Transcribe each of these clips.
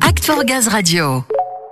Act for Gaz Radio.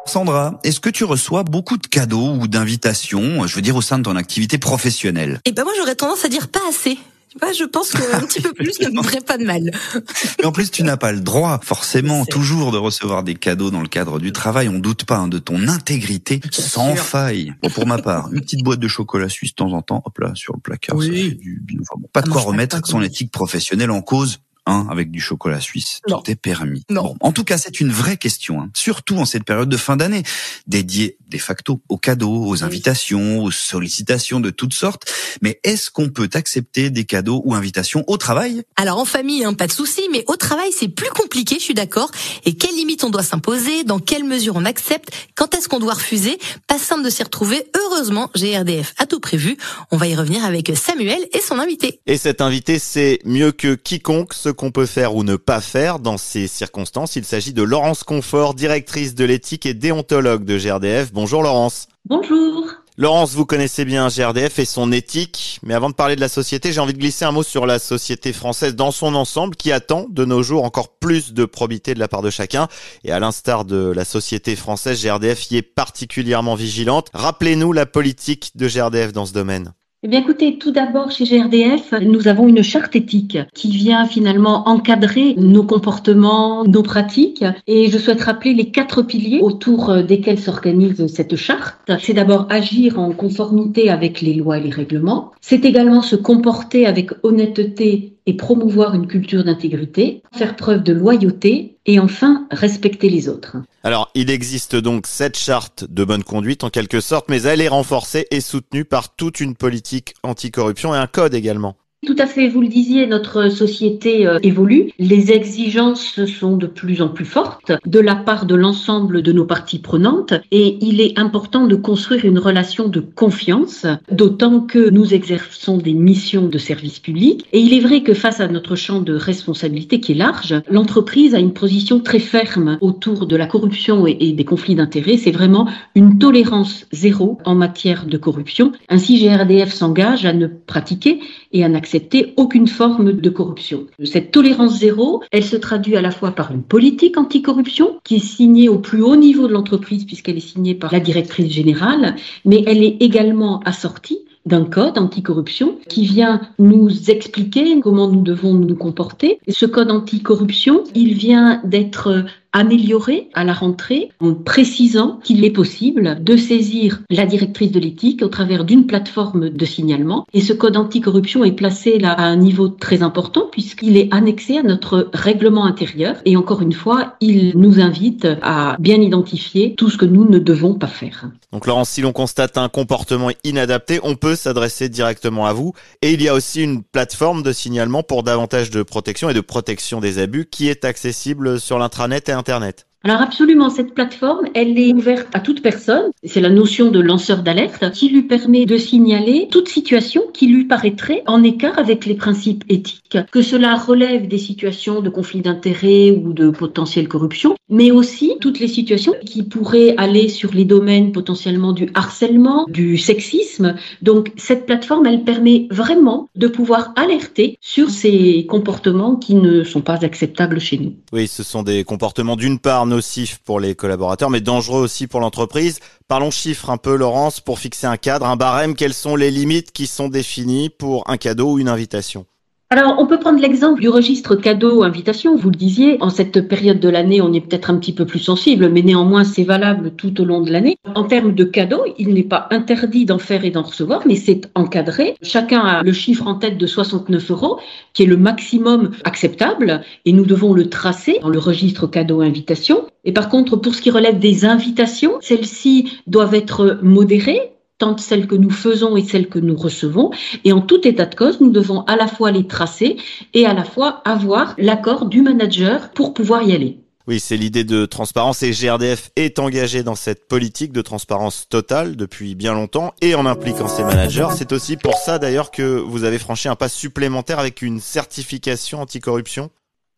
Sandra, est-ce que tu reçois beaucoup de cadeaux ou d'invitations, je veux dire au sein de ton activité professionnelle? Eh ben moi j'aurais tendance à dire pas assez. Tu vois, je pense qu'un petit peu plus ne me ferait pas de mal. Mais en plus, tu n'as pas le droit, forcément, toujours de recevoir des cadeaux dans le cadre du travail. On doute pas hein, de ton intégrité sans faille. Bon, pour ma part, une petite boîte de chocolat suisse de temps en temps, hop là, sur le placard. Oui. ça du bien. Enfin bon, pas de Ah, quoi remettre son éthique professionnelle en cause. Hein, avec du chocolat suisse, Non. tout est permis. Non. Bon, en tout cas, c'est une vraie question, hein, surtout en cette période de fin d'année, dédiée de facto aux cadeaux, aux invitations, aux sollicitations de toutes sortes. Mais est-ce qu'on peut accepter des cadeaux ou invitations au travail? Alors en famille, hein, pas de souci, mais au travail c'est plus compliqué, je suis d'accord. Et quelles limites on doit s'imposer, dans quelle mesure on accepte, quand est-ce qu'on doit refuser? Pas simple de s'y retrouver. Heureusement, GRDF a tout prévu. On va y revenir avec Samuel et son invité. Et cet invité sait mieux que quiconque ce qu'on peut faire ou ne pas faire dans ces circonstances. Il s'agit de Laurence Confort, directrice de l'éthique et déontologue de GRDF. Bonjour Laurence. Bonjour. Laurence, vous connaissez bien GRDF et son éthique, mais avant de parler de la société, j'ai envie de glisser un mot sur la société française dans son ensemble qui attend de nos jours encore plus de probité de la part de chacun. Et à l'instar de la société française, GRDF y est particulièrement vigilante. Rappelez-nous la politique de GRDF dans ce domaine. Eh bien, écoutez, tout d'abord, chez GRDF, nous avons une charte éthique qui vient finalement encadrer nos comportements, nos pratiques. Et je souhaite rappeler les quatre piliers autour euh, desquels s'organise cette charte. C'est d'abord agir en conformité avec les lois et les règlements. C'est également se comporter avec honnêteté et promouvoir une culture d'intégrité, faire preuve de loyauté et enfin respecter les autres. Alors, il existe donc cette charte de bonne conduite en quelque sorte, mais elle est renforcée et soutenue par toute une politique anticorruption et un code également. Tout à fait, vous le disiez, notre société euh, évolue. Les exigences sont de plus en plus fortes de la part de l'ensemble de nos parties prenantes et il est important de construire une relation de confiance, d'autant que nous exerçons des missions de service public. Et il est vrai que face à notre champ de responsabilité qui est large, l'entreprise a une position très ferme autour de la corruption et, et des conflits d'intérêts. C'est vraiment une tolérance zéro en matière de corruption. Ainsi, GRDF s'engage à ne pratiquer et à n'accepter aucune forme de corruption. Cette tolérance zéro, elle se traduit à la fois par une politique anticorruption qui est signée au plus haut niveau de l'entreprise puisqu'elle est signée par la directrice générale, mais elle est également assortie d'un code anticorruption qui vient nous expliquer comment nous devons nous comporter. Ce code anticorruption, il vient d'être amélioré à la rentrée en précisant qu'il est possible de saisir la directrice de l'éthique au travers d'une plateforme de signalement. Et ce code anticorruption est placé là à un niveau très important puisqu'il est annexé à notre règlement intérieur. Et encore une fois, il nous invite à bien identifier tout ce que nous ne devons pas faire. Donc Laurence, si l'on constate un comportement inadapté, on peut s'adresser directement à vous. Et il y a aussi une plateforme de signalement pour davantage de protection et de protection des abus qui est accessible sur l'intranet et Internet. Alors absolument, cette plateforme, elle est ouverte à toute personne. C'est la notion de lanceur d'alerte qui lui permet de signaler toute situation qui lui paraîtrait en écart avec les principes éthiques. Que cela relève des situations de conflit d'intérêts ou de potentielle corruption, mais aussi toutes les situations qui pourraient aller sur les domaines potentiellement du harcèlement, du sexisme. Donc cette plateforme, elle permet vraiment de pouvoir alerter sur ces comportements qui ne sont pas acceptables chez nous. Oui, ce sont des comportements d'une part nocifs pour les collaborateurs, mais dangereux aussi pour l'entreprise. Parlons chiffres un peu, Laurence, pour fixer un cadre, un barème. Quelles sont les limites qui sont définies pour un cadeau ou une invitation? Alors, on peut prendre l'exemple du registre cadeau-invitation. Vous le disiez, en cette période de l'année, on est peut-être un petit peu plus sensible, mais néanmoins, c'est valable tout au long de l'année. En termes de cadeaux, il n'est pas interdit d'en faire et d'en recevoir, mais c'est encadré. Chacun a le chiffre en tête de 69 euros, qui est le maximum acceptable, et nous devons le tracer dans le registre cadeau-invitation. Et par contre, pour ce qui relève des invitations, celles-ci doivent être modérées, celles que nous faisons et celles que nous recevons. Et en tout état de cause, nous devons à la fois les tracer et à la fois avoir l'accord du manager pour pouvoir y aller. Oui, c'est l'idée de transparence et GRDF est engagé dans cette politique de transparence totale depuis bien longtemps et en impliquant ses managers. C'est aussi pour ça d'ailleurs que vous avez franchi un pas supplémentaire avec une certification anticorruption.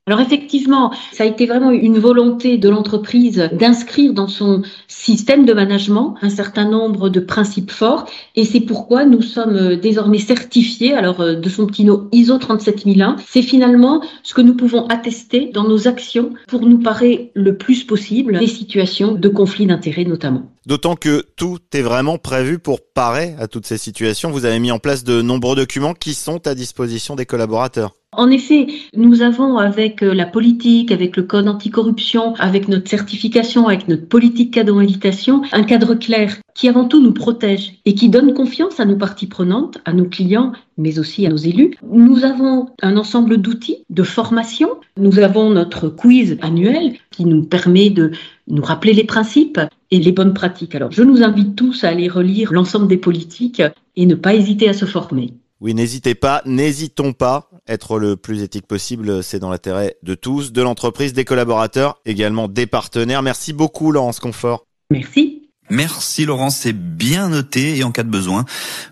Alors effectivement, ça a été vraiment une volonté de l'entreprise d'inscrire dans son système de management un certain nombre de principes forts et c'est pourquoi nous sommes désormais certifiés alors euh, de son petit nom ISO 37001. C'est finalement ce que nous pouvons attester dans nos actions pour nous parer le plus possible des situations de conflit d'intérêts notamment. D'autant que tout est vraiment prévu pour parer à toutes ces situations. Vous avez mis en place de nombreux documents qui sont à disposition des collaborateurs. En effet, nous avons avec euh, la politique, avec le code anticorruption, avec notre certification, avec notre politique cadeau invitation, un cadre clair qui avant tout nous protège et qui donne confiance à nos parties prenantes, à nos clients, mais aussi à nos élus. Nous avons un ensemble d'outils de formation. Nous avons notre quiz annuel qui nous permet de nous rappeler les principes et les bonnes pratiques. Alors, je nous invite tous à aller relire l'ensemble des politiques et ne pas hésiter à se former. Oui, n'hésitez pas, n'hésitons pas. Être le plus éthique possible, c'est dans l'intérêt de tous, de l'entreprise, des collaborateurs, également des partenaires. Merci beaucoup, Laurence Confort. Merci. Merci Laurence, c'est bien noté et en cas de besoin,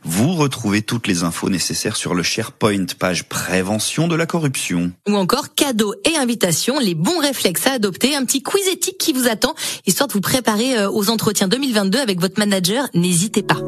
vous retrouvez toutes les infos nécessaires sur le SharePoint, page prévention de la corruption. Ou encore cadeaux et invitations, les bons réflexes à adopter, un petit quiz éthique qui vous attend, histoire de vous préparer euh, aux entretiens 2022 avec votre manager, n'hésitez pas.